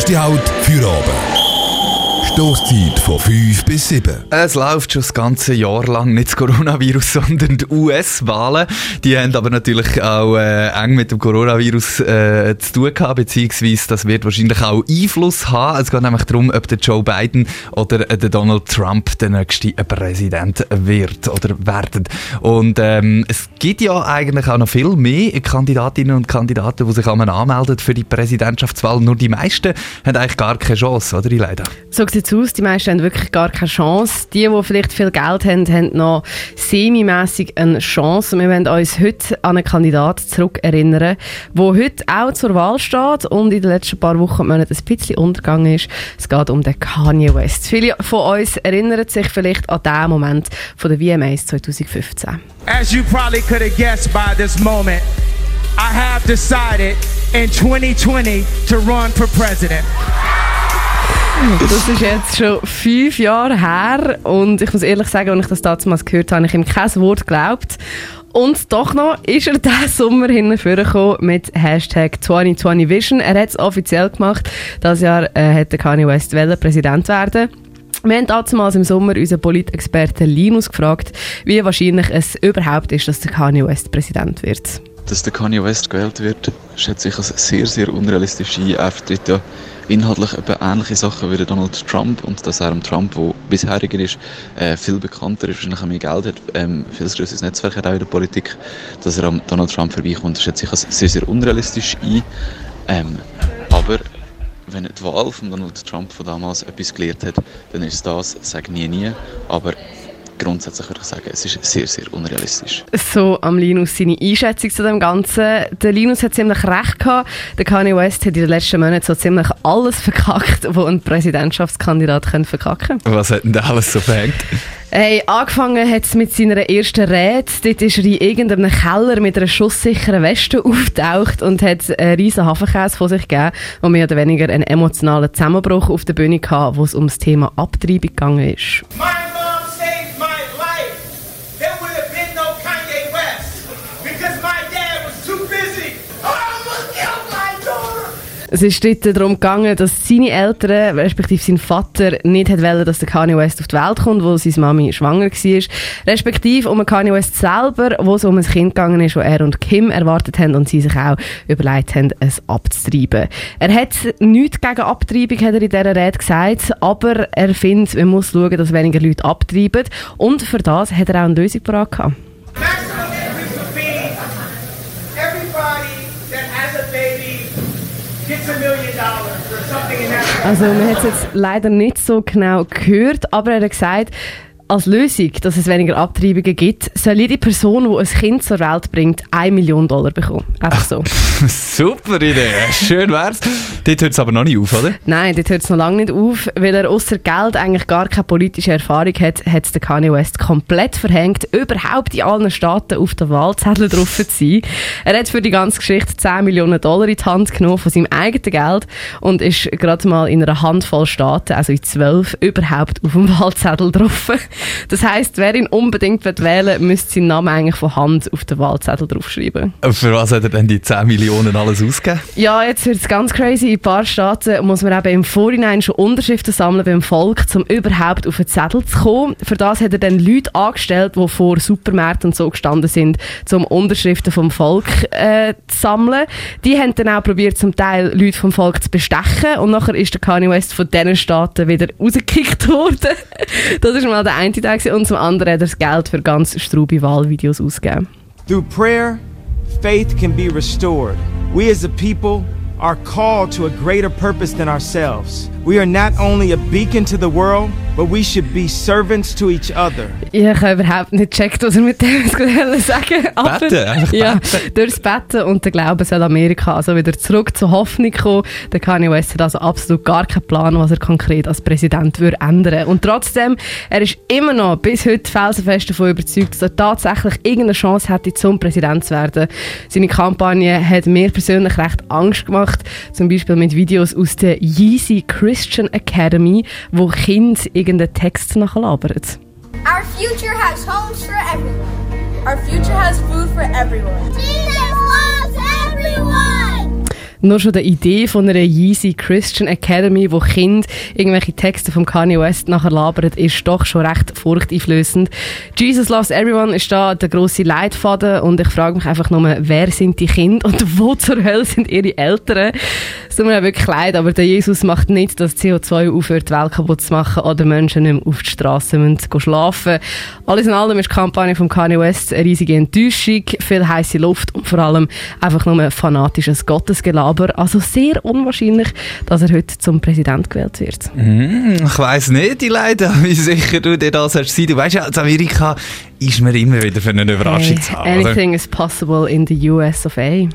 Erste Halt für oben. Stoßzeit von 5 bis 7. Es läuft schon das ganze Jahr lang nicht das Coronavirus, sondern die US-Wahlen. Die haben aber natürlich auch äh, eng mit dem Coronavirus äh, zu tun gehabt, beziehungsweise das wird wahrscheinlich auch Einfluss haben. Es geht nämlich darum, ob der Joe Biden oder äh, der Donald Trump der nächste Präsident wird oder werden. Und ähm, es gibt ja eigentlich auch noch viel mehr Kandidatinnen und Kandidaten, die sich anmelden für die Präsidentschaftswahl. Nur die meisten haben eigentlich gar keine Chance, oder leider? So sieht aus. Die meisten haben wirklich gar keine Chance. Die, die vielleicht viel Geld haben, haben noch semi-mässig eine Chance. Wir wollen uns heute an einen Kandidaten zurückerinnern, der heute auch zur Wahl steht und in den letzten paar Wochen und Monaten ein bisschen untergegangen ist. Es geht um den Kanye West. Viele von uns erinnern sich vielleicht an den Moment von der VMAs 2015. As you probably could have guessed by this moment, I have decided in 2020 to run for president. Das ist jetzt schon fünf Jahre her und ich muss ehrlich sagen, als ich das damals gehört habe, habe ich ihm kein Wort geglaubt. Und doch noch ist er diesen Sommer hingekommen mit Hashtag 2020 Vision. Er hat es offiziell gemacht. Das Jahr äh, hätte Kanye West Präsident werden wir haben damals im Sommer unseren Politexperten Linus gefragt, wie wahrscheinlich es überhaupt ist, dass der Kanye West Präsident wird. Dass der Kanye West gewählt wird, schätze ich als sehr, sehr unrealistisch ein. Inhaltlich ähnliche Sachen wie Donald Trump und dass er Trump, der bisheriger ist, äh, viel bekannter ist, wahrscheinlich mehr Geld hat, ähm, viel größeres Netzwerk hat auch in der Politik, dass er am Donald Trump vorbeikommt, schätze ich als sehr, sehr unrealistisch ein. Ähm, aber wenn die Wahl von Donald Trump von damals etwas gelehrt hat, dann ist das, sage nie nie, aber grundsätzlich würde ich sagen, es ist sehr, sehr unrealistisch. So am Linus seine Einschätzung zu dem Ganzen. Der Linus hat ziemlich recht gehabt. Der Kanye West hat in den letzten Monaten so ziemlich alles verkackt, was ein Präsidentschaftskandidat verkacken könnte. Was hat denn da alles so verhängt? Hey, angefangen hat es mit seiner ersten Rede. Dort ist er in irgendeinem Keller mit einer schusssicheren Weste auftaucht und hat einen riesen Hafenkäse von sich gegeben, wo mehr oder weniger einen emotionalen Zusammenbruch auf der Bühne hatte, wo es um das Thema Abtreibung gegangen ist. Es ist dort darum gegangen, dass seine Eltern, respektive sein Vater, nicht wollen, dass der Kanye West auf die Welt kommt, wo seine Mami schwanger war. Respektive um Kanye West selber, wo es um ein Kind gegangen ist, wo er und Kim erwartet haben und sie sich auch überlegt haben, es abzutreiben. Er hat nichts gegen Abtreibung, hat er in dieser Rede gesagt, aber er findet, man muss schauen, dass weniger Leute abtreiben. Und für das hat er auch eine Lösung parat gehabt. Also man hat es jetzt leider nicht so genau gehört, aber er hat gesagt, als Lösung, dass es weniger Abtreibungen gibt, soll jede Person, die ein Kind zur Welt bringt, 1 Million Dollar bekommen. Einfach so. Super Idee. Schön wär's. Dort hört es aber noch nicht auf, oder? Nein, dort hört es noch lange nicht auf. Weil er außer Geld eigentlich gar keine politische Erfahrung hat, hat es der Kanye West komplett verhängt, überhaupt in allen Staaten auf der Wahlzettel drauf zu sein. Er hat für die ganze Geschichte 10 Millionen Dollar in die Hand genommen von seinem eigenen Geld und ist gerade mal in einer Handvoll Staaten, also in zwölf, überhaupt auf dem Wahlzettel drauf. Das heisst, wer ihn unbedingt wählen will, müsste seinen Namen eigentlich von Hand auf den Wahlzettel draufschreiben. Für was hat er denn die 10 Millionen alles ausgegeben? Ja, jetzt wird es ganz crazy. In ein paar Staaten muss man eben im Vorhinein schon Unterschriften sammeln beim Volk, um überhaupt auf den Zettel zu kommen. Für das hat er dann Leute angestellt, die vor Supermärkten und so gestanden sind, um Unterschriften vom Volk äh, zu sammeln. Die haben dann auch probiert, zum Teil Leute vom Volk zu bestechen und nachher ist der Kanye West von diesen Staaten wieder rausgekickt worden. das ist mal der eine Tag und zum anderen hat er das Geld für ganz straube Wahlvideos ausgegeben. Through prayer, faith can be restored. We as a people are called to a greater purpose than ourselves. We are not only a beacon to the world, but we should be servants to each other. Ich habe überhaupt nicht gecheckt, was er mit dem sagen Aber, Betten, ja, durchs Betten und der Glaube soll Amerika also wieder zurück zur Hoffnung kommen. Der Kanye West hat also absolut gar keinen Plan, was er konkret als Präsident würde ändern. Und trotzdem, er ist immer noch bis heute felsenfest davon überzeugt, dass er tatsächlich irgendeine Chance hätte, zum Präsident zu werden. Seine Kampagne hat mir persönlich recht Angst gemacht, zum Beispiel mit Videos aus der Yeezy Christian Academy, wo Kinder irgendeinen Text nachlabern. Our future has homes for everyone. Our future has food for everyone. Nur schon die Idee von einer Yeezy Christian Academy, wo Kinder irgendwelche Texte von Kanye West nachher labern, ist doch schon recht furchteinflößend. Jesus Loves Everyone ist da der grosse Leitfaden und ich frage mich einfach nur, wer sind die Kinder und wo zur Hölle sind ihre Eltern? Es tut mir wirklich leid, aber der Jesus macht nicht, dass CO2 aufhört, die Welt kaputt zu machen oder Menschen nicht mehr auf die Straße müssen schlafen Alles in allem ist die Kampagne von Kanye West eine riesige Enttäuschung, viel heiße Luft und vor allem einfach nur fanatisches Gottesgelaber aber also sehr unwahrscheinlich, dass er heute zum Präsident gewählt wird. Mm, ich weiß nicht, die Leute, wie sicher du dir das hast. Du weißt ja, in Amerika ist man immer wieder für eine Überraschung hey, zu haben. Anything is possible in the US of A.